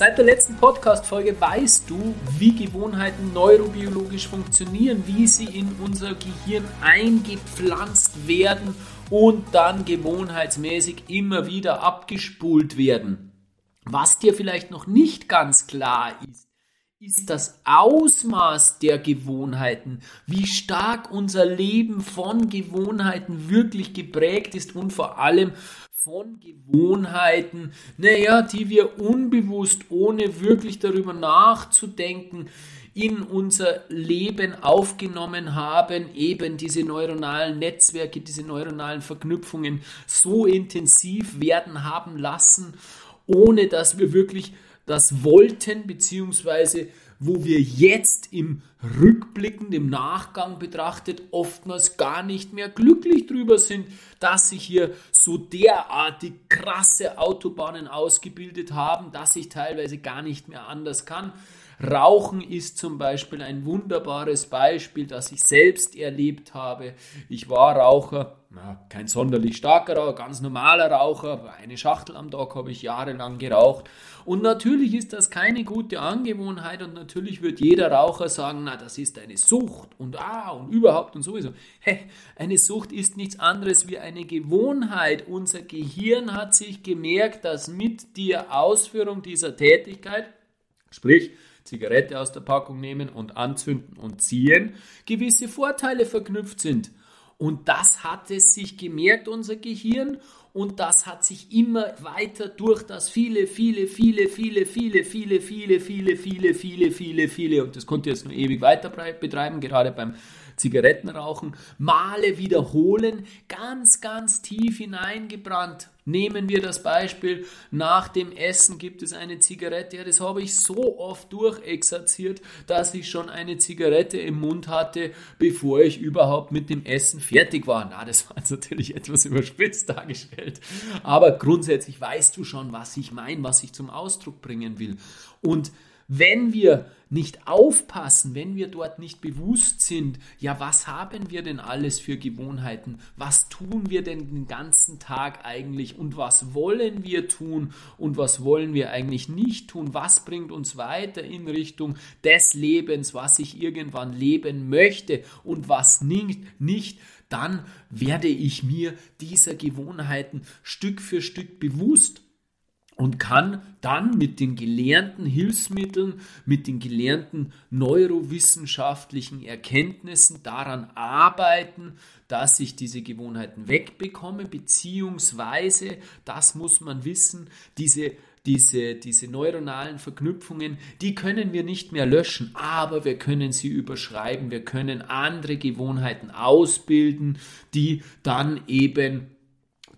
Seit der letzten Podcast-Folge weißt du, wie Gewohnheiten neurobiologisch funktionieren, wie sie in unser Gehirn eingepflanzt werden und dann gewohnheitsmäßig immer wieder abgespult werden. Was dir vielleicht noch nicht ganz klar ist, ist das Ausmaß der Gewohnheiten, wie stark unser Leben von Gewohnheiten wirklich geprägt ist und vor allem von Gewohnheiten, naja, die wir unbewusst, ohne wirklich darüber nachzudenken, in unser Leben aufgenommen haben, eben diese neuronalen Netzwerke, diese neuronalen Verknüpfungen so intensiv werden haben lassen, ohne dass wir wirklich das wollten, beziehungsweise wo wir jetzt im Rückblicken, im Nachgang betrachtet, oftmals gar nicht mehr glücklich drüber sind, dass sich hier so derartig krasse Autobahnen ausgebildet haben, dass ich teilweise gar nicht mehr anders kann. Rauchen ist zum Beispiel ein wunderbares Beispiel, das ich selbst erlebt habe. Ich war Raucher, na, kein sonderlich starker Raucher, ganz normaler Raucher. Eine Schachtel am Tag habe ich jahrelang geraucht. Und natürlich ist das keine gute Angewohnheit und natürlich wird jeder Raucher sagen, na, das ist eine Sucht und ah und überhaupt und sowieso. Hey, eine Sucht ist nichts anderes wie eine Gewohnheit. Unser Gehirn hat sich gemerkt, dass mit der Ausführung dieser Tätigkeit, sprich Zigarette aus der Packung nehmen und anzünden und ziehen, gewisse Vorteile verknüpft sind. Und das hat es sich gemerkt, unser Gehirn, und das hat sich immer weiter durch das viele, viele, viele, viele, viele, viele, viele, viele, viele, viele, viele, viele, und das konnte jetzt nur ewig weiter betreiben, gerade beim Zigarettenrauchen, Male wiederholen, ganz, ganz tief hineingebrannt. Nehmen wir das Beispiel, nach dem Essen gibt es eine Zigarette. Ja, das habe ich so oft durchexerziert, dass ich schon eine Zigarette im Mund hatte, bevor ich überhaupt mit dem Essen fertig war. Na, das war jetzt natürlich etwas überspitzt dargestellt. Aber grundsätzlich weißt du schon, was ich meine, was ich zum Ausdruck bringen will. Und wenn wir nicht aufpassen, wenn wir dort nicht bewusst sind, ja, was haben wir denn alles für Gewohnheiten? Was tun wir denn den ganzen Tag eigentlich? Und was wollen wir tun? Und was wollen wir eigentlich nicht tun? Was bringt uns weiter in Richtung des Lebens, was ich irgendwann leben möchte und was nicht? nicht dann werde ich mir dieser Gewohnheiten Stück für Stück bewusst und kann dann mit den gelernten Hilfsmitteln, mit den gelernten neurowissenschaftlichen Erkenntnissen daran arbeiten, dass ich diese Gewohnheiten wegbekomme, beziehungsweise, das muss man wissen, diese diese, diese neuronalen Verknüpfungen, die können wir nicht mehr löschen, aber wir können sie überschreiben, wir können andere Gewohnheiten ausbilden, die dann eben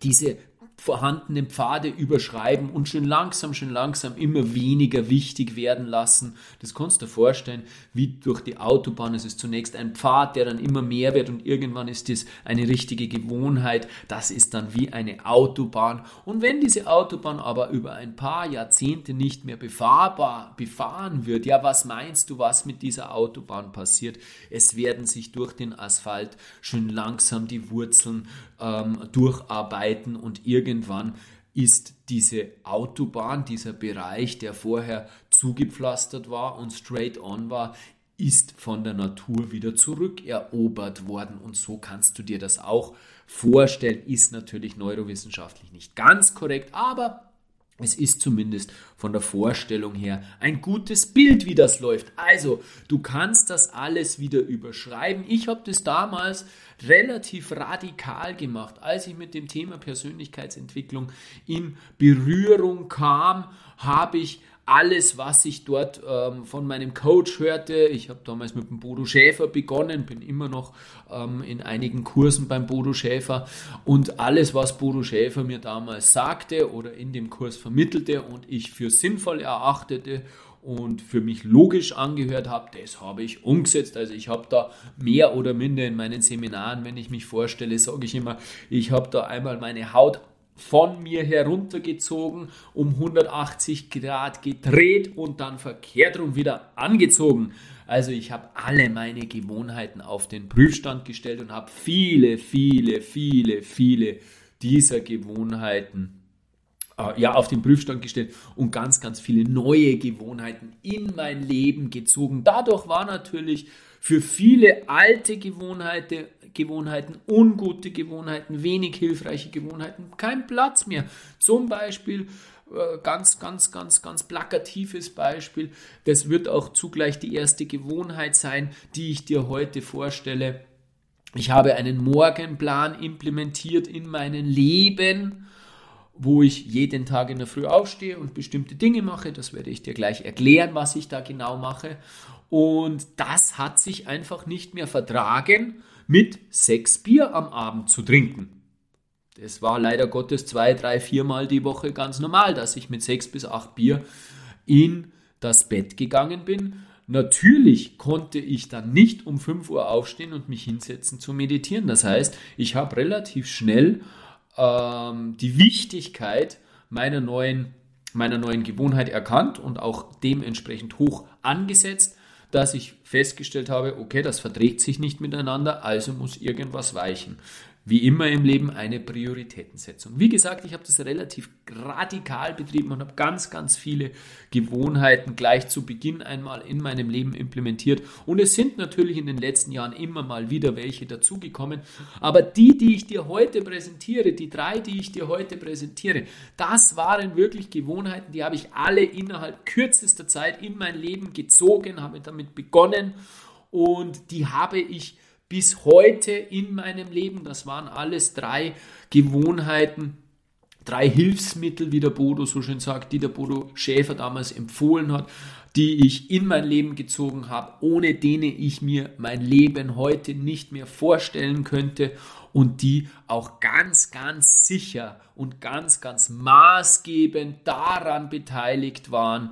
diese vorhandenen Pfade überschreiben und schön langsam, schön langsam immer weniger wichtig werden lassen. Das kannst du dir vorstellen, wie durch die Autobahn. Es ist zunächst ein Pfad, der dann immer mehr wird und irgendwann ist es eine richtige Gewohnheit. Das ist dann wie eine Autobahn. Und wenn diese Autobahn aber über ein paar Jahrzehnte nicht mehr befahrbar, befahren wird, ja, was meinst du, was mit dieser Autobahn passiert? Es werden sich durch den Asphalt schön langsam die Wurzeln ähm, durcharbeiten und irgendwann ist diese Autobahn, dieser Bereich, der vorher zugepflastert war und straight on war, ist von der Natur wieder zurückerobert worden. Und so kannst du dir das auch vorstellen. Ist natürlich neurowissenschaftlich nicht ganz korrekt, aber es ist zumindest von der Vorstellung her ein gutes Bild, wie das läuft. Also, du kannst das alles wieder überschreiben. Ich habe das damals relativ radikal gemacht. Als ich mit dem Thema Persönlichkeitsentwicklung in Berührung kam, habe ich alles, was ich dort ähm, von meinem Coach hörte. Ich habe damals mit dem Bodo Schäfer begonnen, bin immer noch ähm, in einigen Kursen beim Bodo Schäfer und alles, was Bodo Schäfer mir damals sagte oder in dem Kurs vermittelte und ich für sinnvoll erachtete und für mich logisch angehört habe, das habe ich umgesetzt. Also ich habe da mehr oder minder in meinen Seminaren, wenn ich mich vorstelle, sage ich immer, ich habe da einmal meine Haut von mir heruntergezogen, um 180 Grad gedreht und dann verkehrt rum wieder angezogen. Also ich habe alle meine Gewohnheiten auf den Prüfstand gestellt und habe viele, viele, viele, viele dieser Gewohnheiten äh, ja, auf den Prüfstand gestellt und ganz, ganz viele neue Gewohnheiten in mein Leben gezogen. Dadurch war natürlich für viele alte Gewohnheiten, Gewohnheiten, ungute Gewohnheiten, wenig hilfreiche Gewohnheiten kein Platz mehr. Zum Beispiel äh, ganz, ganz, ganz, ganz plakatives Beispiel. Das wird auch zugleich die erste Gewohnheit sein, die ich dir heute vorstelle. Ich habe einen Morgenplan implementiert in meinem Leben wo ich jeden Tag in der Früh aufstehe und bestimmte Dinge mache. Das werde ich dir gleich erklären, was ich da genau mache. Und das hat sich einfach nicht mehr vertragen, mit sechs Bier am Abend zu trinken. Das war leider Gottes zwei, drei, viermal die Woche ganz normal, dass ich mit sechs bis acht Bier in das Bett gegangen bin. Natürlich konnte ich dann nicht um 5 Uhr aufstehen und mich hinsetzen zu meditieren. Das heißt, ich habe relativ schnell ähm, die Wichtigkeit meiner neuen, meiner neuen Gewohnheit erkannt und auch dementsprechend hoch angesetzt, dass ich festgestellt habe, okay, das verträgt sich nicht miteinander, also muss irgendwas weichen wie immer im Leben eine Prioritätensetzung. Wie gesagt, ich habe das relativ radikal betrieben und habe ganz, ganz viele Gewohnheiten gleich zu Beginn einmal in meinem Leben implementiert. Und es sind natürlich in den letzten Jahren immer mal wieder welche dazugekommen. Aber die, die ich dir heute präsentiere, die drei, die ich dir heute präsentiere, das waren wirklich Gewohnheiten, die habe ich alle innerhalb kürzester Zeit in mein Leben gezogen, habe damit begonnen und die habe ich bis heute in meinem Leben. Das waren alles drei Gewohnheiten, drei Hilfsmittel, wie der Bodo so schön sagt, die der Bodo Schäfer damals empfohlen hat, die ich in mein Leben gezogen habe, ohne denen ich mir mein Leben heute nicht mehr vorstellen könnte und die auch ganz, ganz sicher und ganz, ganz maßgebend daran beteiligt waren,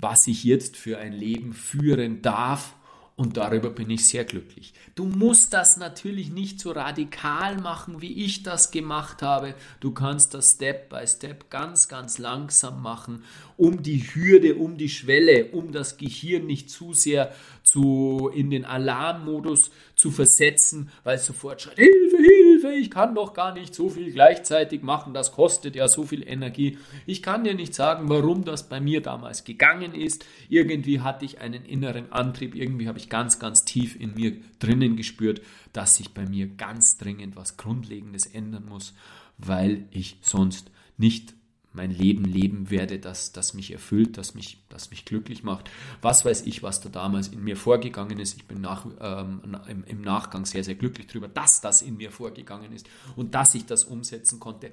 was ich jetzt für ein Leben führen darf und darüber bin ich sehr glücklich. Du musst das natürlich nicht so radikal machen, wie ich das gemacht habe. Du kannst das Step by Step ganz, ganz langsam machen, um die Hürde, um die Schwelle, um das Gehirn nicht zu sehr zu, in den Alarmmodus zu versetzen, weil sofort schreit, Hilfe, Hilfe, ich kann doch gar nicht so viel gleichzeitig machen, das kostet ja so viel Energie. Ich kann dir nicht sagen, warum das bei mir damals gegangen ist. Irgendwie hatte ich einen inneren Antrieb, irgendwie habe ich ganz, ganz tief in mir drinnen gespürt, dass sich bei mir ganz dringend was Grundlegendes ändern muss, weil ich sonst nicht mein Leben leben werde, das, das mich erfüllt, das mich, das mich glücklich macht. Was weiß ich, was da damals in mir vorgegangen ist. Ich bin nach, ähm, im, im Nachgang sehr, sehr glücklich darüber, dass das in mir vorgegangen ist und dass ich das umsetzen konnte.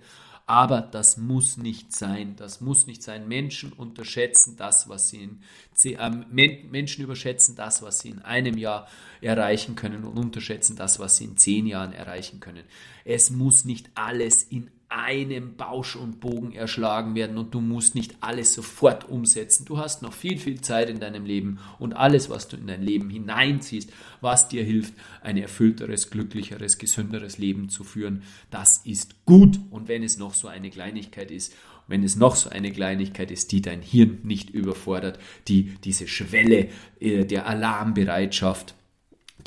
Aber das muss nicht sein. Das muss nicht sein. Menschen unterschätzen das, was sie in äh, Menschen überschätzen das, was sie in einem Jahr erreichen können und unterschätzen das, was sie in zehn Jahren erreichen können. Es muss nicht alles in einem Bausch und Bogen erschlagen werden und du musst nicht alles sofort umsetzen. Du hast noch viel, viel Zeit in deinem Leben und alles, was du in dein Leben hineinziehst, was dir hilft, ein erfüllteres, glücklicheres, gesünderes Leben zu führen, das ist gut. Und wenn es noch so eine Kleinigkeit ist, wenn es noch so eine Kleinigkeit ist, die dein Hirn nicht überfordert, die diese Schwelle äh, der Alarmbereitschaft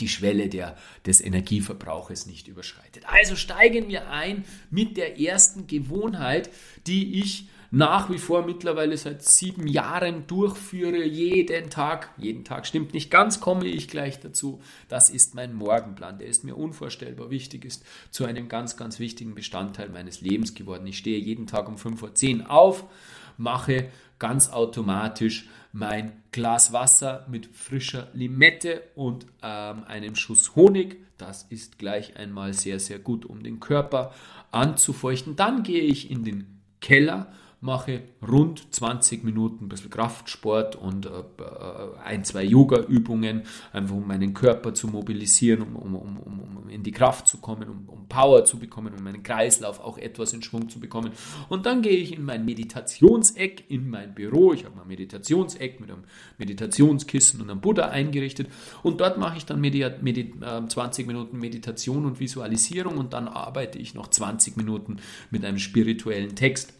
die Schwelle der, des Energieverbrauches nicht überschreitet. Also steigen wir ein mit der ersten Gewohnheit, die ich nach wie vor mittlerweile seit sieben Jahren durchführe, jeden Tag, jeden Tag stimmt nicht ganz, komme ich gleich dazu. Das ist mein Morgenplan, der ist mir unvorstellbar wichtig, ist zu einem ganz, ganz wichtigen Bestandteil meines Lebens geworden. Ich stehe jeden Tag um 5.10 Uhr auf, mache ganz automatisch mein Glas Wasser mit frischer Limette und ähm, einem Schuss Honig. Das ist gleich einmal sehr, sehr gut, um den Körper anzufeuchten. Dann gehe ich in den Keller mache rund 20 Minuten ein bisschen Kraftsport und äh, äh, ein, zwei Yoga-Übungen, einfach um meinen Körper zu mobilisieren, um, um, um, um in die Kraft zu kommen, um, um Power zu bekommen, um meinen Kreislauf auch etwas in Schwung zu bekommen. Und dann gehe ich in mein Meditationseck, in mein Büro. Ich habe mein Meditationseck mit einem Meditationskissen und einem Buddha eingerichtet. Und dort mache ich dann Medi Medi 20 Minuten Meditation und Visualisierung und dann arbeite ich noch 20 Minuten mit einem spirituellen Text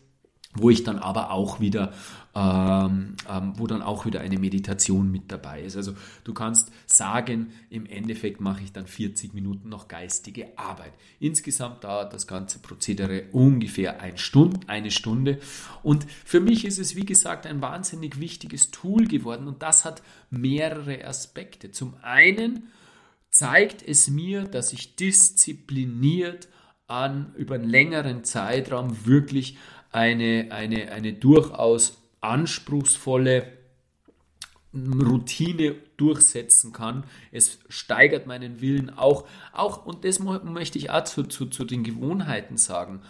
wo ich dann aber auch wieder, ähm, ähm, wo dann auch wieder eine Meditation mit dabei ist. Also du kannst sagen, im Endeffekt mache ich dann 40 Minuten noch geistige Arbeit. Insgesamt dauert das ganze Prozedere ungefähr eine Stunde, eine Stunde. Und für mich ist es, wie gesagt, ein wahnsinnig wichtiges Tool geworden und das hat mehrere Aspekte. Zum einen zeigt es mir, dass ich diszipliniert an über einen längeren Zeitraum wirklich eine, eine, eine durchaus anspruchsvolle Routine durchsetzen kann. Es steigert meinen Willen auch, auch und das möchte ich auch zu, zu, zu den Gewohnheiten sagen.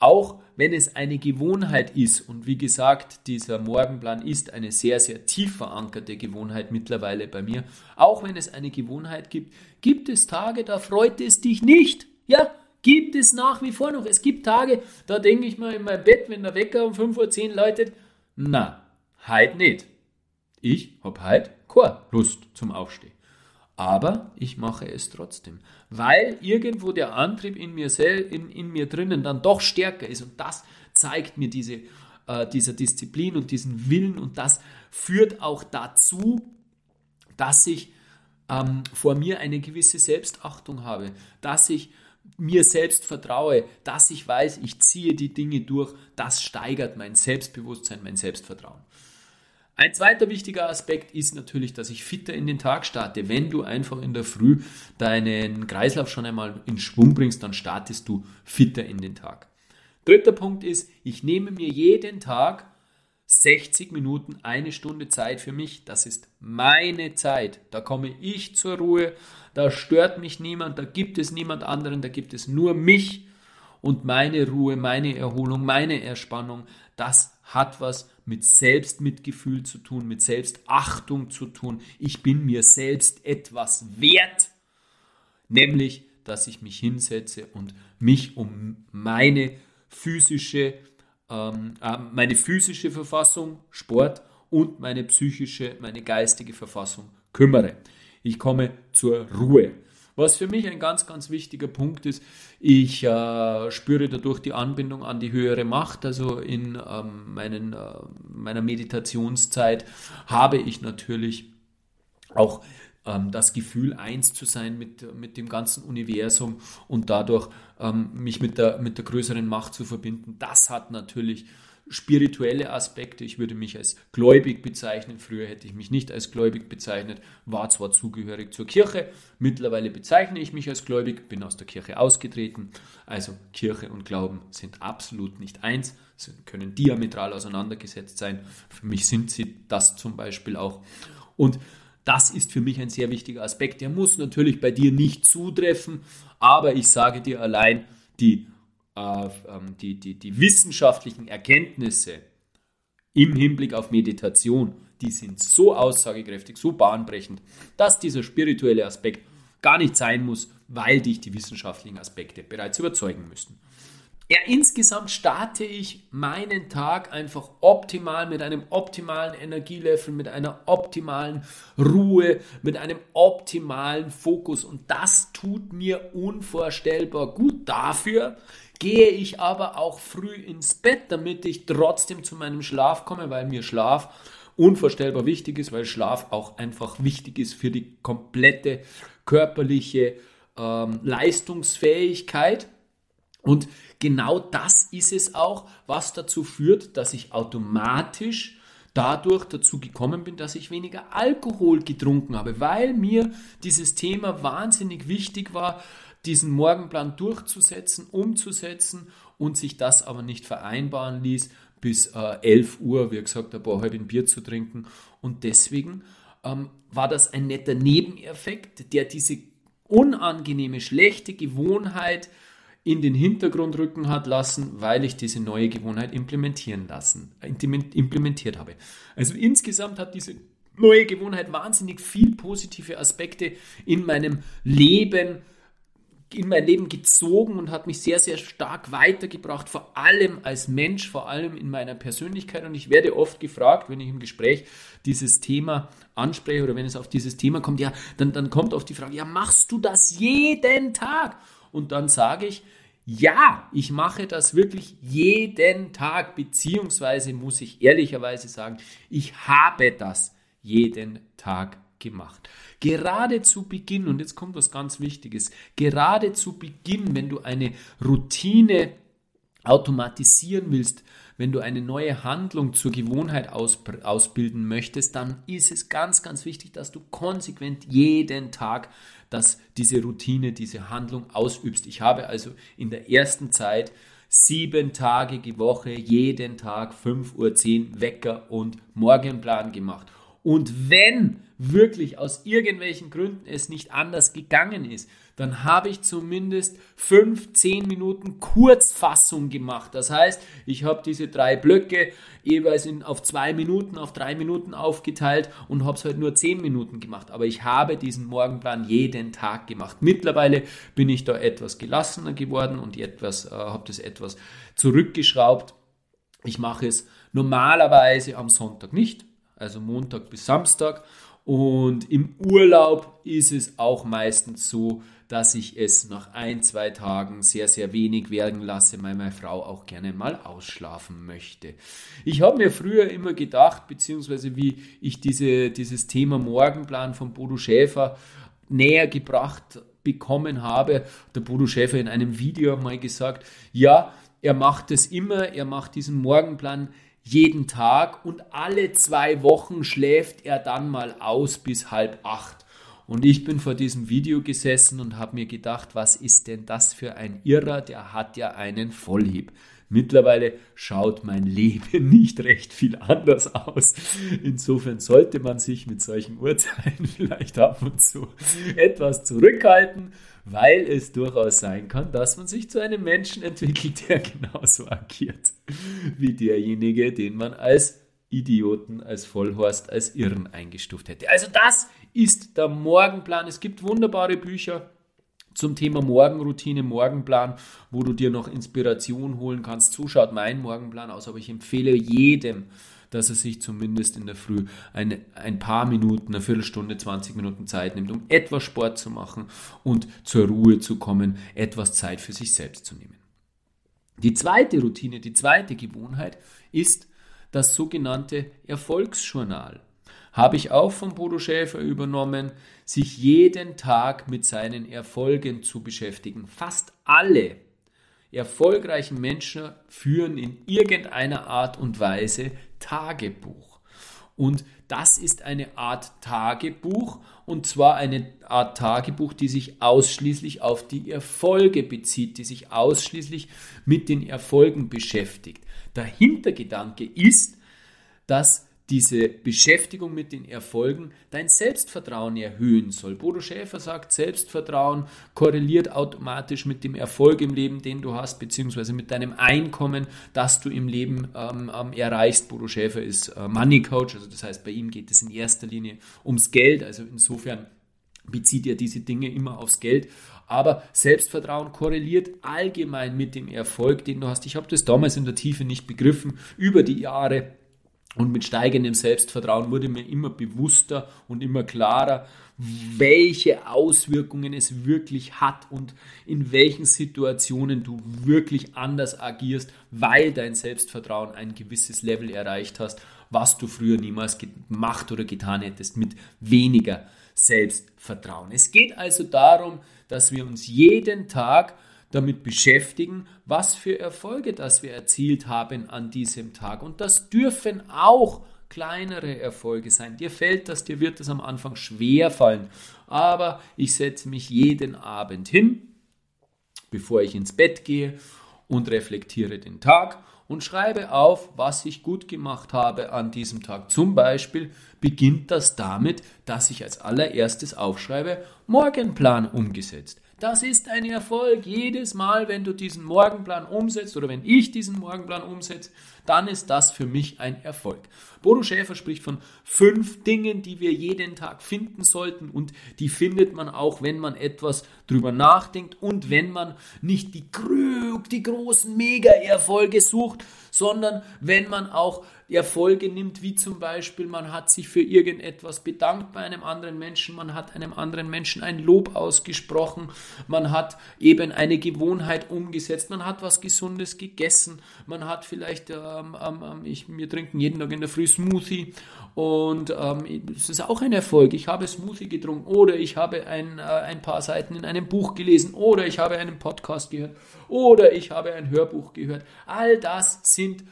Auch wenn es eine Gewohnheit ist, und wie gesagt, dieser Morgenplan ist eine sehr, sehr tief verankerte Gewohnheit mittlerweile bei mir, auch wenn es eine Gewohnheit gibt, gibt es Tage, da freut es dich nicht. Ja, Gibt es nach wie vor noch. Es gibt Tage, da denke ich mal in meinem Bett, wenn der Wecker um 5.10 Uhr läutet, na, heute nicht. Ich habe heute keine Lust zum Aufstehen. Aber ich mache es trotzdem, weil irgendwo der Antrieb in mir, in, in mir drinnen dann doch stärker ist. Und das zeigt mir diese, äh, dieser Disziplin und diesen Willen. Und das führt auch dazu, dass ich ähm, vor mir eine gewisse Selbstachtung habe, dass ich mir selbst vertraue, dass ich weiß, ich ziehe die Dinge durch, das steigert mein Selbstbewusstsein, mein Selbstvertrauen. Ein zweiter wichtiger Aspekt ist natürlich, dass ich fitter in den Tag starte. Wenn du einfach in der Früh deinen Kreislauf schon einmal in Schwung bringst, dann startest du fitter in den Tag. Dritter Punkt ist, ich nehme mir jeden Tag 60 Minuten, eine Stunde Zeit für mich. Das ist meine Zeit. Da komme ich zur Ruhe, da stört mich niemand, da gibt es niemand anderen, da gibt es nur mich und meine Ruhe, meine Erholung, meine Erspannung. Das hat was mit Selbstmitgefühl zu tun, mit Selbstachtung zu tun. Ich bin mir selbst etwas wert, nämlich, dass ich mich hinsetze und mich um meine physische, ähm, äh, meine physische Verfassung, Sport und meine psychische, meine geistige Verfassung kümmere ich komme zur Ruhe. Was für mich ein ganz, ganz wichtiger Punkt ist, ich äh, spüre dadurch die Anbindung an die höhere Macht. Also in ähm, meinen, äh, meiner Meditationszeit habe ich natürlich auch ähm, das Gefühl, eins zu sein mit, mit dem ganzen Universum und dadurch ähm, mich mit der, mit der größeren Macht zu verbinden. Das hat natürlich spirituelle Aspekte. Ich würde mich als gläubig bezeichnen. Früher hätte ich mich nicht als gläubig bezeichnet, war zwar zugehörig zur Kirche, mittlerweile bezeichne ich mich als gläubig, bin aus der Kirche ausgetreten. Also Kirche und Glauben sind absolut nicht eins, sie können diametral auseinandergesetzt sein. Für mich sind sie das zum Beispiel auch. Und das ist für mich ein sehr wichtiger Aspekt. Der muss natürlich bei dir nicht zutreffen, aber ich sage dir allein, die äh, ähm, die, die, die wissenschaftlichen Erkenntnisse im Hinblick auf Meditation, die sind so aussagekräftig, so bahnbrechend, dass dieser spirituelle Aspekt gar nicht sein muss, weil dich die wissenschaftlichen Aspekte bereits überzeugen müssen. Ja, insgesamt starte ich meinen Tag einfach optimal mit einem optimalen Energielevel, mit einer optimalen Ruhe, mit einem optimalen Fokus und das tut mir unvorstellbar gut. Dafür gehe ich aber auch früh ins Bett, damit ich trotzdem zu meinem Schlaf komme, weil mir Schlaf unvorstellbar wichtig ist, weil Schlaf auch einfach wichtig ist für die komplette körperliche ähm, Leistungsfähigkeit. Und genau das ist es auch, was dazu führt, dass ich automatisch dadurch dazu gekommen bin, dass ich weniger Alkohol getrunken habe, weil mir dieses Thema wahnsinnig wichtig war, diesen Morgenplan durchzusetzen, umzusetzen und sich das aber nicht vereinbaren ließ, bis äh, 11 Uhr, wie gesagt, ein paar halben Bier zu trinken. Und deswegen ähm, war das ein netter Nebeneffekt, der diese unangenehme, schlechte Gewohnheit in den Hintergrund rücken hat lassen, weil ich diese neue Gewohnheit implementieren lassen, implementiert habe. Also insgesamt hat diese neue Gewohnheit wahnsinnig viel positive Aspekte in meinem Leben in mein Leben gezogen und hat mich sehr, sehr stark weitergebracht, vor allem als Mensch, vor allem in meiner Persönlichkeit. Und ich werde oft gefragt, wenn ich im Gespräch dieses Thema anspreche oder wenn es auf dieses Thema kommt, ja, dann, dann kommt oft die Frage, ja, machst du das jeden Tag? Und dann sage ich, Ja, ich mache das wirklich jeden Tag, beziehungsweise muss ich ehrlicherweise sagen, ich habe das jeden Tag gemacht. Gerade zu Beginn, und jetzt kommt was ganz Wichtiges, gerade zu Beginn, wenn du eine Routine automatisieren willst, wenn du eine neue Handlung zur Gewohnheit aus, ausbilden möchtest, dann ist es ganz, ganz wichtig, dass du konsequent jeden Tag das, diese Routine, diese Handlung ausübst. Ich habe also in der ersten Zeit sieben Tage die Woche, jeden Tag 5.10 Uhr Wecker und Morgenplan gemacht. Und wenn wirklich aus irgendwelchen Gründen es nicht anders gegangen ist, dann habe ich zumindest 15 Minuten Kurzfassung gemacht. Das heißt, ich habe diese drei Blöcke jeweils in, auf zwei Minuten, auf drei Minuten aufgeteilt und habe es halt nur 10 Minuten gemacht. Aber ich habe diesen Morgenplan jeden Tag gemacht. Mittlerweile bin ich da etwas gelassener geworden und etwas, äh, habe das etwas zurückgeschraubt. Ich mache es normalerweise am Sonntag nicht, also Montag bis Samstag. Und im Urlaub ist es auch meistens so, dass ich es nach ein, zwei Tagen sehr, sehr wenig werden lasse, weil meine Frau auch gerne mal ausschlafen möchte. Ich habe mir früher immer gedacht, beziehungsweise wie ich diese, dieses Thema Morgenplan von Bodo Schäfer näher gebracht bekommen habe, der Bodo Schäfer in einem Video mal gesagt, ja, er macht es immer, er macht diesen Morgenplan jeden Tag und alle zwei Wochen schläft er dann mal aus bis halb acht. Und ich bin vor diesem Video gesessen und habe mir gedacht, was ist denn das für ein Irrer, der hat ja einen Vollhieb. Mittlerweile schaut mein Leben nicht recht viel anders aus. Insofern sollte man sich mit solchen Urteilen vielleicht ab und zu etwas zurückhalten, weil es durchaus sein kann, dass man sich zu einem Menschen entwickelt, der genauso agiert wie derjenige, den man als Idioten, als Vollhorst, als Irren eingestuft hätte. Also das ist der Morgenplan. Es gibt wunderbare Bücher zum Thema Morgenroutine, Morgenplan, wo du dir noch Inspiration holen kannst. So schaut mein Morgenplan aus, aber ich empfehle jedem, dass er sich zumindest in der Früh eine, ein paar Minuten, eine Viertelstunde, 20 Minuten Zeit nimmt, um etwas Sport zu machen und zur Ruhe zu kommen, etwas Zeit für sich selbst zu nehmen. Die zweite Routine, die zweite Gewohnheit ist das sogenannte Erfolgsjournal. Habe ich auch von Bodo Schäfer übernommen, sich jeden Tag mit seinen Erfolgen zu beschäftigen. Fast alle erfolgreichen Menschen führen in irgendeiner Art und Weise Tagebuch. Und das ist eine Art Tagebuch und zwar eine Art Tagebuch, die sich ausschließlich auf die Erfolge bezieht, die sich ausschließlich mit den Erfolgen beschäftigt. Der Hintergedanke ist, dass diese Beschäftigung mit den Erfolgen dein Selbstvertrauen erhöhen soll. Bodo Schäfer sagt, Selbstvertrauen korreliert automatisch mit dem Erfolg im Leben, den du hast, beziehungsweise mit deinem Einkommen, das du im Leben ähm, ähm, erreichst. Bodo Schäfer ist äh, Money Coach, also das heißt, bei ihm geht es in erster Linie ums Geld, also insofern bezieht er diese Dinge immer aufs Geld. Aber Selbstvertrauen korreliert allgemein mit dem Erfolg, den du hast. Ich habe das damals in der Tiefe nicht begriffen. Über die Jahre und mit steigendem Selbstvertrauen wurde mir immer bewusster und immer klarer, welche Auswirkungen es wirklich hat und in welchen Situationen du wirklich anders agierst, weil dein Selbstvertrauen ein gewisses Level erreicht hast, was du früher niemals gemacht oder getan hättest mit weniger Selbstvertrauen. Es geht also darum, dass wir uns jeden Tag damit beschäftigen, was für Erfolge das wir erzielt haben an diesem Tag. Und das dürfen auch kleinere Erfolge sein. Dir fällt das, dir wird es am Anfang schwer fallen. Aber ich setze mich jeden Abend hin, bevor ich ins Bett gehe und reflektiere den Tag und schreibe auf, was ich gut gemacht habe an diesem Tag. Zum Beispiel beginnt das damit, dass ich als allererstes aufschreibe, Morgenplan umgesetzt. Das ist ein Erfolg. Jedes Mal, wenn du diesen Morgenplan umsetzt oder wenn ich diesen Morgenplan umsetze, dann ist das für mich ein Erfolg. Bodo Schäfer spricht von fünf Dingen, die wir jeden Tag finden sollten. Und die findet man auch, wenn man etwas drüber nachdenkt und wenn man nicht die, die großen Mega-Erfolge sucht, sondern wenn man auch Erfolge nimmt, wie zum Beispiel, man hat sich für irgendetwas bedankt bei einem anderen Menschen, man hat einem anderen Menschen ein Lob ausgesprochen, man hat eben eine Gewohnheit umgesetzt, man hat was Gesundes gegessen, man hat vielleicht, ähm, ähm, ich, wir trinken jeden Tag in der Früh Smoothie und ähm, das ist auch ein Erfolg. Ich habe Smoothie getrunken oder ich habe ein, äh, ein paar Seiten in einem Buch gelesen oder ich habe einen Podcast gehört oder ich habe ein Hörbuch gehört. All das sind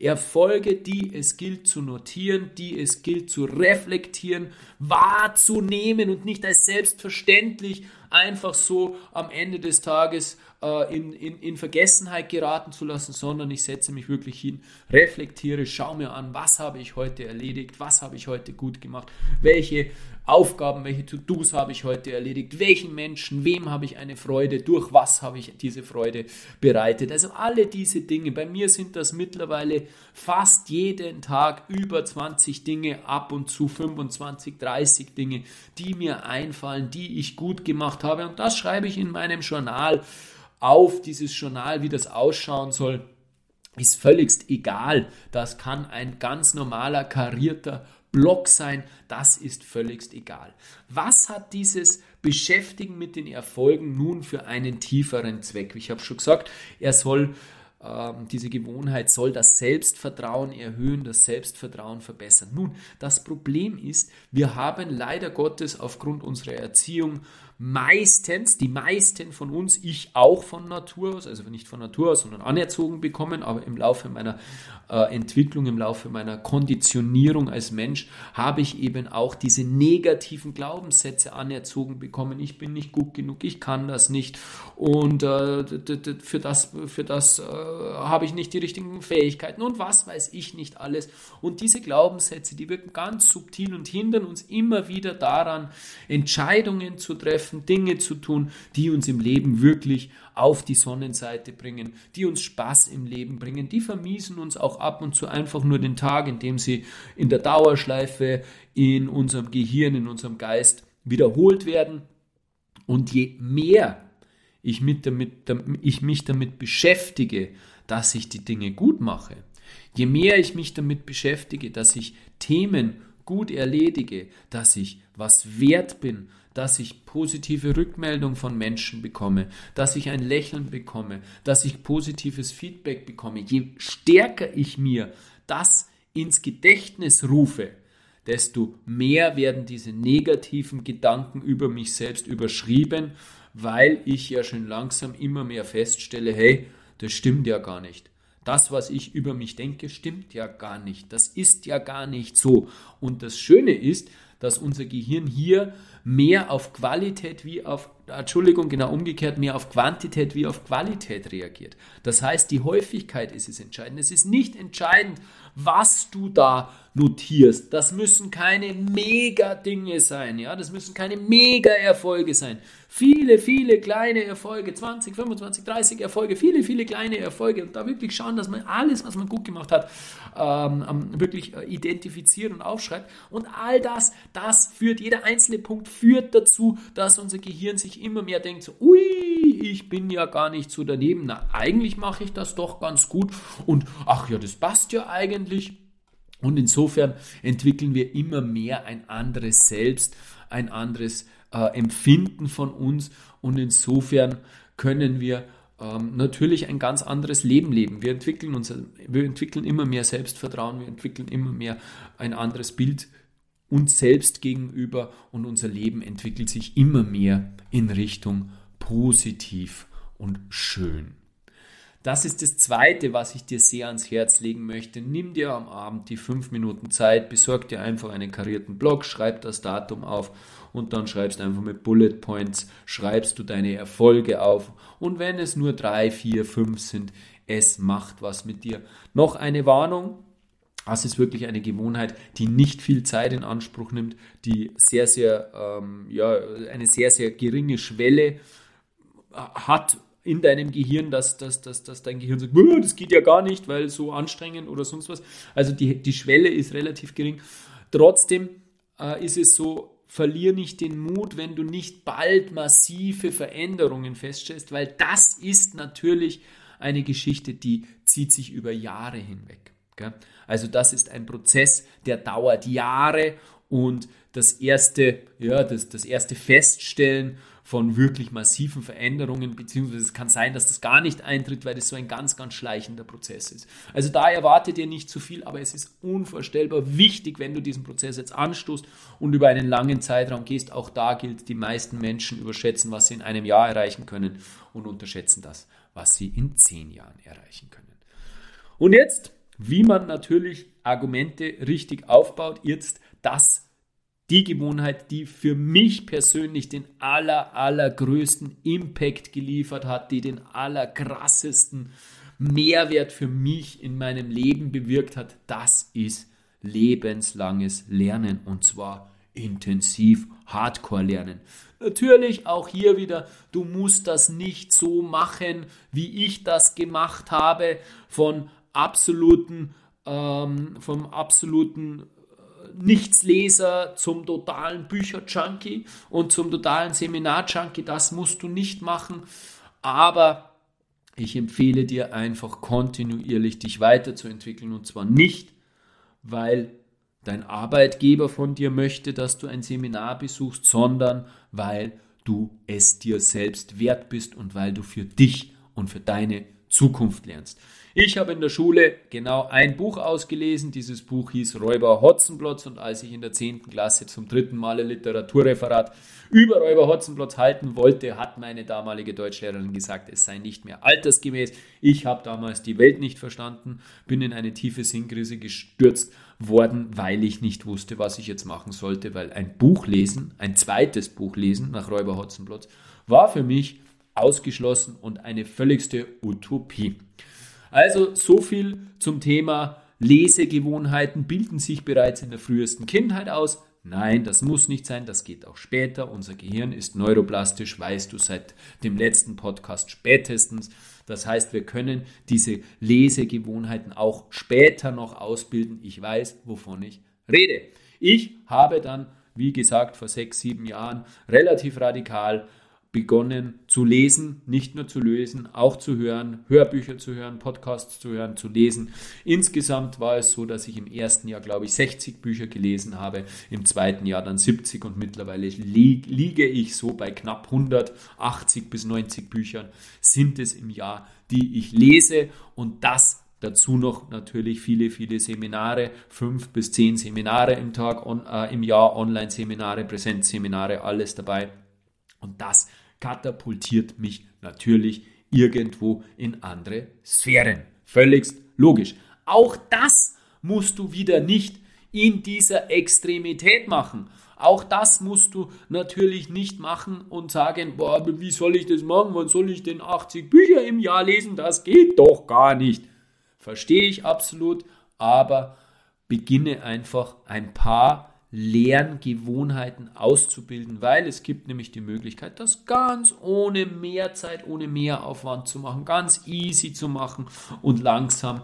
Erfolge, die es gilt zu notieren, die es gilt zu reflektieren, wahrzunehmen und nicht als selbstverständlich einfach so am Ende des Tages äh, in, in, in Vergessenheit geraten zu lassen, sondern ich setze mich wirklich hin, reflektiere, schaue mir an, was habe ich heute erledigt, was habe ich heute gut gemacht, welche Aufgaben, welche To-Dos habe ich heute erledigt, welchen Menschen, wem habe ich eine Freude, durch was habe ich diese Freude bereitet. Also alle diese Dinge, bei mir sind das mittlerweile fast jeden Tag über 20 Dinge, ab und zu 25, 30 Dinge, die mir einfallen, die ich gut gemacht habe und das schreibe ich in meinem Journal auf dieses Journal, wie das ausschauen soll, ist völligst egal. Das kann ein ganz normaler karierter Block sein, das ist völligst egal. Was hat dieses Beschäftigen mit den Erfolgen nun für einen tieferen Zweck? Ich habe schon gesagt, er soll ähm, diese Gewohnheit soll das Selbstvertrauen erhöhen, das Selbstvertrauen verbessern. Nun, das Problem ist, wir haben leider Gottes aufgrund unserer Erziehung meistens, die meisten von uns, ich auch von Natur aus, also nicht von Natur aus, sondern anerzogen bekommen, aber im Laufe meiner äh, Entwicklung, im Laufe meiner Konditionierung als Mensch, habe ich eben auch diese negativen Glaubenssätze anerzogen bekommen. Ich bin nicht gut genug, ich kann das nicht und äh, für das, für das äh, habe ich nicht die richtigen Fähigkeiten und was weiß ich nicht alles. Und diese Glaubenssätze, die wirken ganz subtil und hindern uns immer wieder daran, Entscheidungen zu treffen, treffen, Dinge zu tun, die uns im Leben wirklich auf die Sonnenseite bringen, die uns Spaß im Leben bringen. Die vermiesen uns auch ab und zu einfach nur den Tag, indem sie in der Dauerschleife in unserem Gehirn, in unserem Geist wiederholt werden. Und je mehr ich, mit damit, ich mich damit beschäftige, dass ich die Dinge gut mache, je mehr ich mich damit beschäftige, dass ich Themen gut erledige, dass ich was wert bin, dass ich positive Rückmeldung von Menschen bekomme, dass ich ein Lächeln bekomme, dass ich positives Feedback bekomme. Je stärker ich mir das ins Gedächtnis rufe, desto mehr werden diese negativen Gedanken über mich selbst überschrieben, weil ich ja schon langsam immer mehr feststelle, hey, das stimmt ja gar nicht. Das, was ich über mich denke, stimmt ja gar nicht. Das ist ja gar nicht so. Und das Schöne ist, dass unser Gehirn hier mehr auf Qualität wie auf, Entschuldigung, genau umgekehrt, mehr auf Quantität wie auf Qualität reagiert. Das heißt, die Häufigkeit ist es entscheidend. Es ist nicht entscheidend, was du da notierst. Das müssen keine Mega-Dinge sein, ja, das müssen keine Mega-Erfolge sein. Viele, viele kleine Erfolge, 20, 25, 30 Erfolge, viele, viele kleine Erfolge und da wirklich schauen, dass man alles, was man gut gemacht hat, ähm, wirklich äh, identifiziert und aufschreibt. Und all das, das führt, jeder einzelne Punkt führt dazu, dass unser Gehirn sich immer mehr denkt, so, ui, ich bin ja gar nicht so daneben. Na, eigentlich mache ich das doch ganz gut und ach ja, das passt ja eigentlich. Und insofern entwickeln wir immer mehr ein anderes Selbst, ein anderes äh, Empfinden von uns und insofern können wir ähm, natürlich ein ganz anderes Leben leben. Wir entwickeln, uns, wir entwickeln immer mehr Selbstvertrauen, wir entwickeln immer mehr ein anderes Bild uns selbst gegenüber und unser Leben entwickelt sich immer mehr in Richtung positiv und schön. Das ist das Zweite, was ich dir sehr ans Herz legen möchte. Nimm dir am Abend die fünf Minuten Zeit, besorg dir einfach einen karierten Block, schreib das Datum auf und dann schreibst einfach mit Bullet Points, schreibst du deine Erfolge auf. Und wenn es nur drei, vier, fünf sind, es macht was mit dir. Noch eine Warnung. Das ist wirklich eine Gewohnheit, die nicht viel Zeit in Anspruch nimmt, die sehr, sehr, ähm, ja, eine sehr, sehr geringe Schwelle hat in deinem Gehirn, dass, dass, dass, dass dein Gehirn sagt, das geht ja gar nicht, weil so anstrengend oder sonst was. Also die, die Schwelle ist relativ gering. Trotzdem äh, ist es so, verlier nicht den Mut, wenn du nicht bald massive Veränderungen feststellst, weil das ist natürlich eine Geschichte, die zieht sich über Jahre hinweg. Also das ist ein Prozess, der dauert Jahre und das erste, ja, das, das erste Feststellen von wirklich massiven Veränderungen, beziehungsweise es kann sein, dass das gar nicht eintritt, weil das so ein ganz, ganz schleichender Prozess ist. Also da erwartet ihr nicht zu viel, aber es ist unvorstellbar wichtig, wenn du diesen Prozess jetzt anstoßt und über einen langen Zeitraum gehst. Auch da gilt, die meisten Menschen überschätzen, was sie in einem Jahr erreichen können und unterschätzen das, was sie in zehn Jahren erreichen können. Und jetzt, wie man natürlich Argumente richtig aufbaut, jetzt das die Gewohnheit, die für mich persönlich den aller, allergrößten Impact geliefert hat, die den allerkrassesten Mehrwert für mich in meinem Leben bewirkt hat, das ist lebenslanges Lernen und zwar intensiv Hardcore lernen. Natürlich auch hier wieder, du musst das nicht so machen, wie ich das gemacht habe, von absoluten, ähm, vom absoluten Nichtsleser zum totalen Bücher-Junkie und zum totalen Seminar-Junkie. Das musst du nicht machen. Aber ich empfehle dir einfach kontinuierlich dich weiterzuentwickeln und zwar nicht, weil dein Arbeitgeber von dir möchte, dass du ein Seminar besuchst, sondern weil du es dir selbst wert bist und weil du für dich und für deine Zukunft lernst. Ich habe in der Schule genau ein Buch ausgelesen. Dieses Buch hieß Räuber Hotzenplotz und als ich in der 10. Klasse zum dritten Mal ein Literaturreferat über Räuber Hotzenplotz halten wollte, hat meine damalige Deutschlehrerin gesagt, es sei nicht mehr altersgemäß. Ich habe damals die Welt nicht verstanden, bin in eine tiefe Sinnkrise gestürzt worden, weil ich nicht wusste, was ich jetzt machen sollte, weil ein Buch lesen, ein zweites Buch lesen nach Räuber Hotzenplotz, war für mich ausgeschlossen und eine völligste Utopie. Also so viel zum Thema Lesegewohnheiten bilden sich bereits in der frühesten Kindheit aus. Nein, das muss nicht sein, das geht auch später. Unser Gehirn ist neuroplastisch, weißt du seit dem letzten Podcast spätestens. Das heißt, wir können diese Lesegewohnheiten auch später noch ausbilden. Ich weiß, wovon ich rede. Ich habe dann, wie gesagt, vor sechs, sieben Jahren relativ radikal begonnen zu lesen, nicht nur zu lesen, auch zu hören, Hörbücher zu hören, Podcasts zu hören, zu lesen. Insgesamt war es so, dass ich im ersten Jahr, glaube ich, 60 Bücher gelesen habe, im zweiten Jahr dann 70 und mittlerweile lieg, liege ich so bei knapp 180 bis 90 Büchern sind es im Jahr, die ich lese und das Dazu noch natürlich viele, viele Seminare, fünf bis zehn Seminare im Tag, on, äh, im Jahr, Online-Seminare, Präsenzseminare, alles dabei. Und das katapultiert mich natürlich irgendwo in andere Sphären. Völligst logisch. Auch das musst du wieder nicht in dieser Extremität machen. Auch das musst du natürlich nicht machen und sagen, boah, wie soll ich das machen? Wann soll ich denn 80 Bücher im Jahr lesen? Das geht doch gar nicht. Verstehe ich absolut, aber beginne einfach ein paar Lerngewohnheiten auszubilden, weil es gibt nämlich die Möglichkeit, das ganz ohne mehr Zeit, ohne mehr Aufwand zu machen, ganz easy zu machen und langsam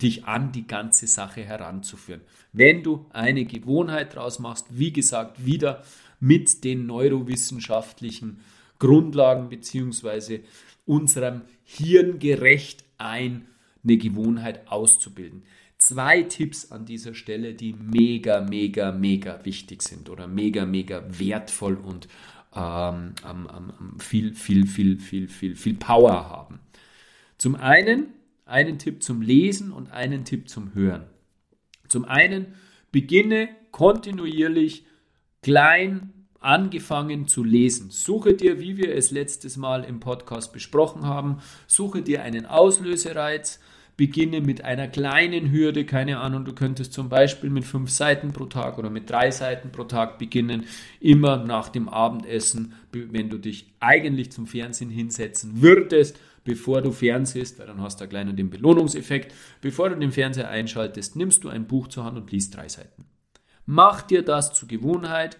dich an die ganze Sache heranzuführen. Wenn du eine Gewohnheit draus machst, wie gesagt, wieder mit den neurowissenschaftlichen Grundlagen beziehungsweise unserem Hirn gerecht ein, eine Gewohnheit auszubilden zwei Tipps an dieser Stelle, die mega, mega, mega wichtig sind oder mega, mega wertvoll und ähm, ähm, viel, viel, viel, viel, viel, viel Power haben. Zum einen einen Tipp zum Lesen und einen Tipp zum Hören. Zum einen beginne kontinuierlich klein angefangen zu lesen. Suche dir, wie wir es letztes Mal im Podcast besprochen haben, suche dir einen Auslösereiz, beginne mit einer kleinen Hürde, keine Ahnung, du könntest zum Beispiel mit fünf Seiten pro Tag oder mit drei Seiten pro Tag beginnen, immer nach dem Abendessen, wenn du dich eigentlich zum Fernsehen hinsetzen würdest, bevor du fernsehst, weil dann hast du gleich noch den Belohnungseffekt, bevor du den Fernseher einschaltest, nimmst du ein Buch zur Hand und liest drei Seiten. Mach dir das zur Gewohnheit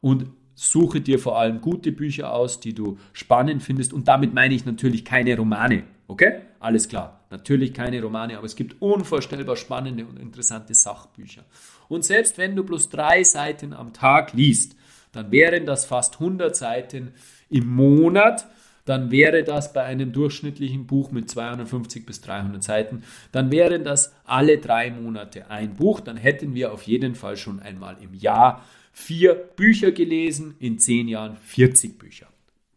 und suche dir vor allem gute Bücher aus, die du spannend findest und damit meine ich natürlich keine Romane, okay? Alles klar. Natürlich keine Romane, aber es gibt unvorstellbar spannende und interessante Sachbücher. Und selbst wenn du bloß drei Seiten am Tag liest, dann wären das fast 100 Seiten im Monat. Dann wäre das bei einem durchschnittlichen Buch mit 250 bis 300 Seiten, dann wären das alle drei Monate ein Buch. Dann hätten wir auf jeden Fall schon einmal im Jahr vier Bücher gelesen, in zehn Jahren 40 Bücher.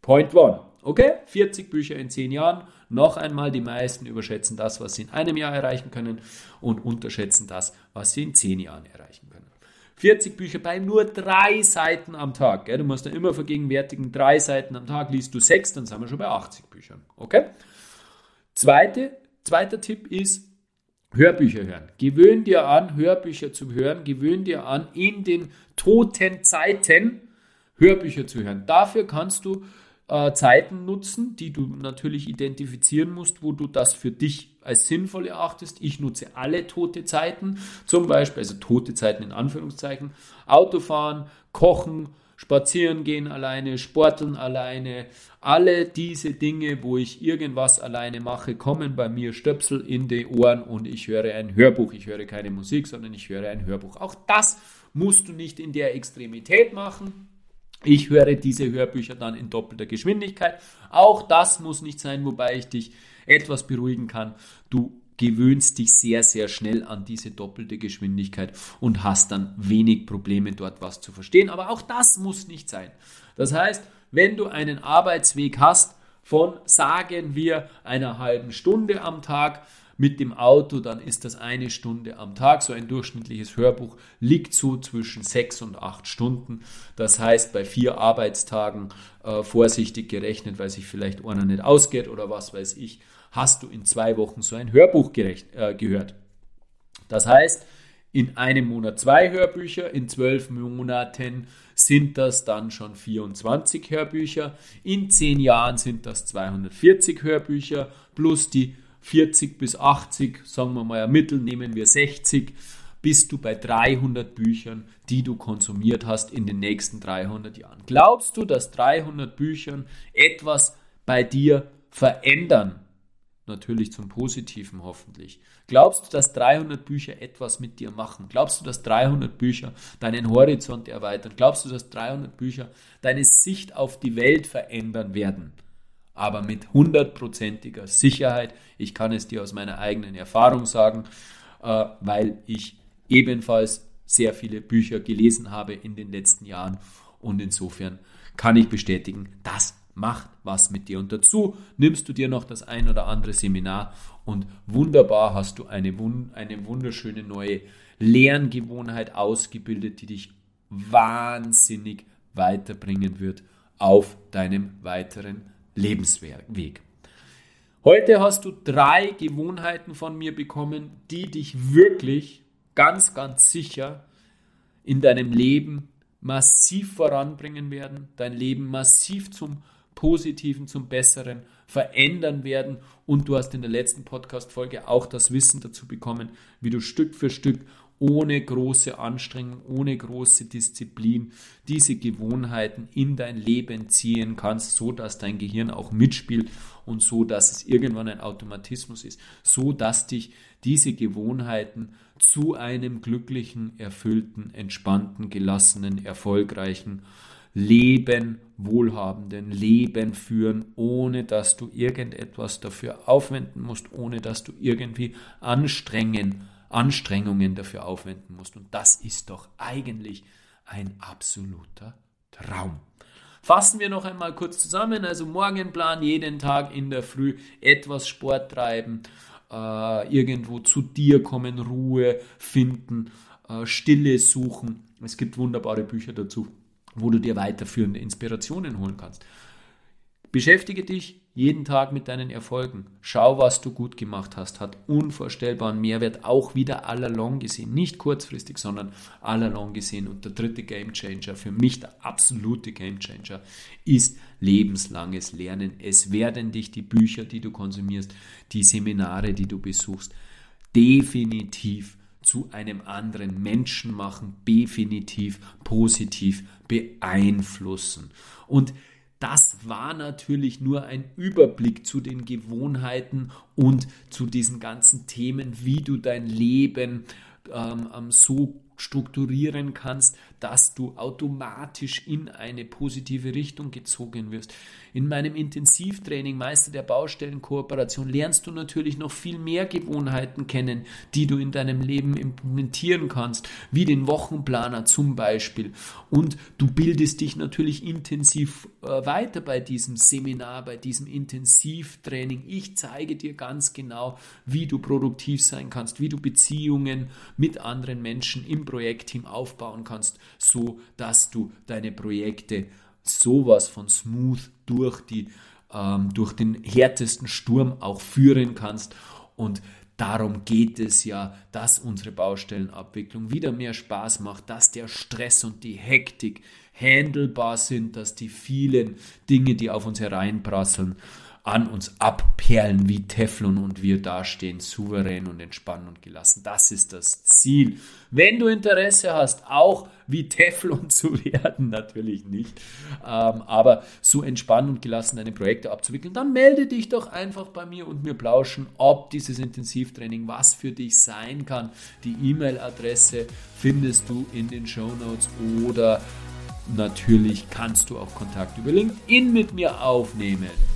Point one. Okay, 40 Bücher in 10 Jahren. Noch einmal, die meisten überschätzen das, was sie in einem Jahr erreichen können und unterschätzen das, was sie in 10 Jahren erreichen können. 40 Bücher bei nur drei Seiten am Tag. Gell? Du musst da immer vergegenwärtigen, drei Seiten am Tag liest du sechs, dann sind wir schon bei 80 Büchern. Okay? Zweite, zweiter Tipp ist, Hörbücher hören. Gewöhn dir an, Hörbücher zu hören. Gewöhn dir an, in den toten Zeiten Hörbücher zu hören. Dafür kannst du äh, Zeiten nutzen, die du natürlich identifizieren musst, wo du das für dich als sinnvoll erachtest. Ich nutze alle tote Zeiten, zum Beispiel, also tote Zeiten in Anführungszeichen, Autofahren, Kochen, Spazieren gehen alleine, Sporteln alleine, alle diese Dinge, wo ich irgendwas alleine mache, kommen bei mir Stöpsel in die Ohren und ich höre ein Hörbuch. Ich höre keine Musik, sondern ich höre ein Hörbuch. Auch das musst du nicht in der Extremität machen. Ich höre diese Hörbücher dann in doppelter Geschwindigkeit. Auch das muss nicht sein, wobei ich dich etwas beruhigen kann. Du gewöhnst dich sehr, sehr schnell an diese doppelte Geschwindigkeit und hast dann wenig Probleme dort was zu verstehen. Aber auch das muss nicht sein. Das heißt, wenn du einen Arbeitsweg hast von, sagen wir, einer halben Stunde am Tag, mit dem Auto, dann ist das eine Stunde am Tag. So ein durchschnittliches Hörbuch liegt so zwischen sechs und acht Stunden. Das heißt, bei vier Arbeitstagen äh, vorsichtig gerechnet, weil sich vielleicht einer nicht ausgeht oder was weiß ich, hast du in zwei Wochen so ein Hörbuch gerecht, äh, gehört. Das heißt, in einem Monat zwei Hörbücher, in zwölf Monaten sind das dann schon 24 Hörbücher, in zehn Jahren sind das 240 Hörbücher plus die 40 bis 80, sagen wir mal ein Mittel, nehmen wir 60, bist du bei 300 Büchern, die du konsumiert hast in den nächsten 300 Jahren. Glaubst du, dass 300 Büchern etwas bei dir verändern? Natürlich zum Positiven hoffentlich. Glaubst du, dass 300 Bücher etwas mit dir machen? Glaubst du, dass 300 Bücher deinen Horizont erweitern? Glaubst du, dass 300 Bücher deine Sicht auf die Welt verändern werden? Aber mit hundertprozentiger Sicherheit. Ich kann es dir aus meiner eigenen Erfahrung sagen, äh, weil ich ebenfalls sehr viele Bücher gelesen habe in den letzten Jahren und insofern kann ich bestätigen, das macht was mit dir. Und dazu nimmst du dir noch das ein oder andere Seminar und wunderbar hast du eine, eine wunderschöne neue Lerngewohnheit ausgebildet, die dich wahnsinnig weiterbringen wird auf deinem weiteren Lebensweg. Heute hast du drei Gewohnheiten von mir bekommen, die dich wirklich ganz, ganz sicher in deinem Leben massiv voranbringen werden, dein Leben massiv zum Positiven, zum Besseren verändern werden. Und du hast in der letzten Podcast-Folge auch das Wissen dazu bekommen, wie du Stück für Stück ohne große Anstrengung, ohne große Disziplin diese Gewohnheiten in dein Leben ziehen kannst, so dass dein Gehirn auch mitspielt und so dass es irgendwann ein Automatismus ist, so dass dich diese Gewohnheiten zu einem glücklichen, erfüllten, entspannten, gelassenen, erfolgreichen Leben, wohlhabenden Leben führen, ohne dass du irgendetwas dafür aufwenden musst, ohne dass du irgendwie anstrengen Anstrengungen dafür aufwenden musst. Und das ist doch eigentlich ein absoluter Traum. Fassen wir noch einmal kurz zusammen. Also Morgenplan, jeden Tag in der Früh etwas Sport treiben, äh, irgendwo zu dir kommen, Ruhe finden, äh, Stille suchen. Es gibt wunderbare Bücher dazu, wo du dir weiterführende Inspirationen holen kannst. Beschäftige dich jeden Tag mit deinen Erfolgen. Schau, was du gut gemacht hast. Hat unvorstellbaren Mehrwert, auch wieder allalong gesehen. Nicht kurzfristig, sondern allalong gesehen. Und der dritte Gamechanger, für mich der absolute Gamechanger, ist lebenslanges Lernen. Es werden dich die Bücher, die du konsumierst, die Seminare, die du besuchst, definitiv zu einem anderen Menschen machen, definitiv positiv beeinflussen. Und das war natürlich nur ein Überblick zu den Gewohnheiten und zu diesen ganzen Themen, wie du dein Leben ähm, ähm, so strukturieren kannst, dass du automatisch in eine positive Richtung gezogen wirst. In meinem Intensivtraining Meister der Baustellenkooperation lernst du natürlich noch viel mehr Gewohnheiten kennen, die du in deinem Leben implementieren kannst, wie den Wochenplaner zum Beispiel. Und du bildest dich natürlich intensiv äh, weiter bei diesem Seminar, bei diesem Intensivtraining. Ich zeige dir ganz genau, wie du produktiv sein kannst, wie du Beziehungen mit anderen Menschen im Projektteam aufbauen kannst, so dass du deine Projekte sowas von smooth durch die ähm, durch den härtesten Sturm auch führen kannst. Und Darum geht es ja, dass unsere Baustellenabwicklung wieder mehr Spaß macht, dass der Stress und die Hektik handelbar sind, dass die vielen Dinge, die auf uns hereinprasseln, an uns abperlen wie Teflon und wir dastehen souverän und entspannt und gelassen. Das ist das Ziel. Wenn du Interesse hast, auch wie Teflon zu werden, natürlich nicht, ähm, aber so entspannt und gelassen deine Projekte abzuwickeln, dann melde dich doch einfach bei mir und mir plauschen, ob dieses Intensivtraining was für dich sein kann. Die E-Mail-Adresse findest du in den Show Notes oder natürlich kannst du auch Kontakt über LinkedIn mit mir aufnehmen.